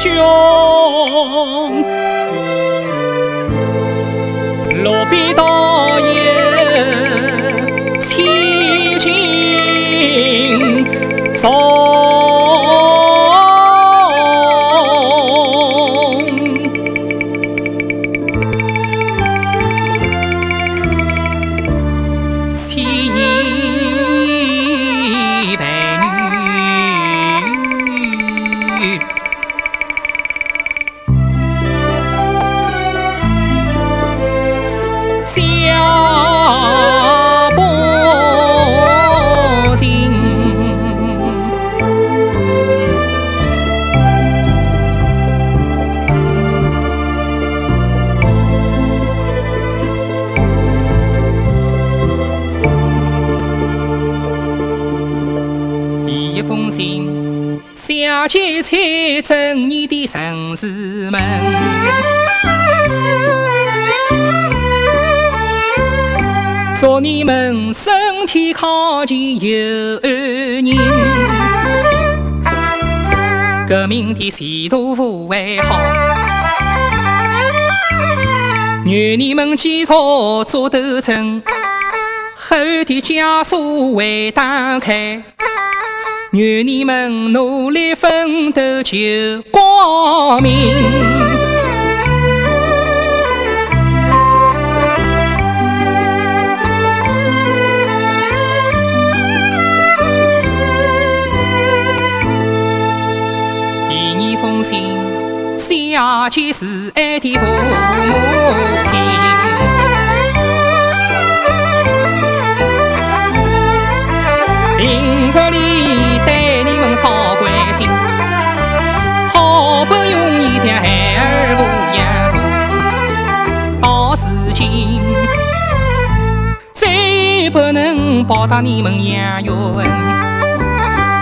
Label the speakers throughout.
Speaker 1: 兄，落笔倒小姐猜正你的城市门，祝你们身体康健有安宁，革命的前途不会好，愿你们继续做斗争，后的枷锁会打开。愿你们努力奋斗求光明。大去慈爱的父母亲，平日里对你们少关心，好不容易将孩儿抚养大，到如今再不能报答你们养育恩，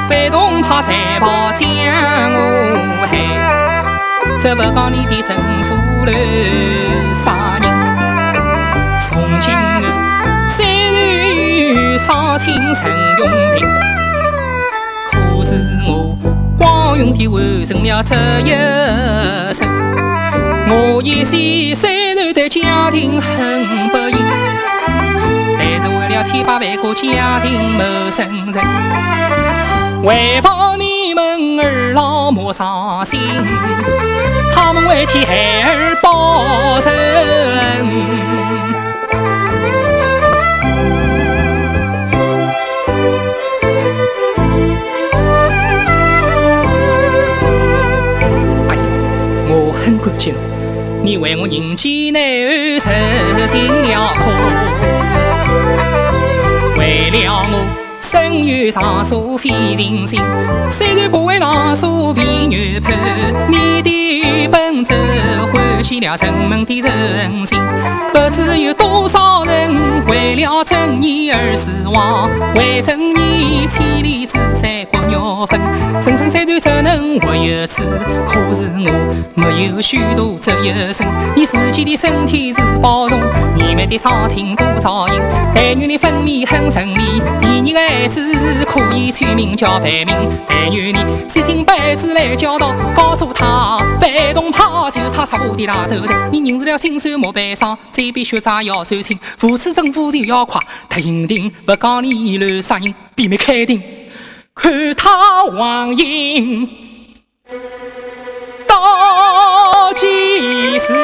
Speaker 1: 反动怕财宝将我害。这不讲你的政府乱杀人。从今后，虽然有双亲成用兵，可是我光荣地完成了这一生。我一生虽然对家庭很不幸。千百万个家庭谋生存，为防你们儿老莫伤心，为替孩儿报仇。哎呀，我很感激你，你为我人间难受尽了苦。为了我，生于长沙飞行心，虽然不为长沙为月盼，你的奔走唤起了人们的人心。不知有多少人为了正义而死亡，为正义千里之山刮肉分。人生三段只能活一次，可是我没有虚度这一生。你自己的身体是保重，你们的伤情多少人？但愿你分娩很顺利，你的孩子可以取名叫范明但愿你写信把孩子来教导告诉他反动派就是他杀父的大仇人你认识了心酸莫悲伤嘴笔血债要算清扶持政府就要快特应定不讲理乱杀人避免开庭看他亡影到几时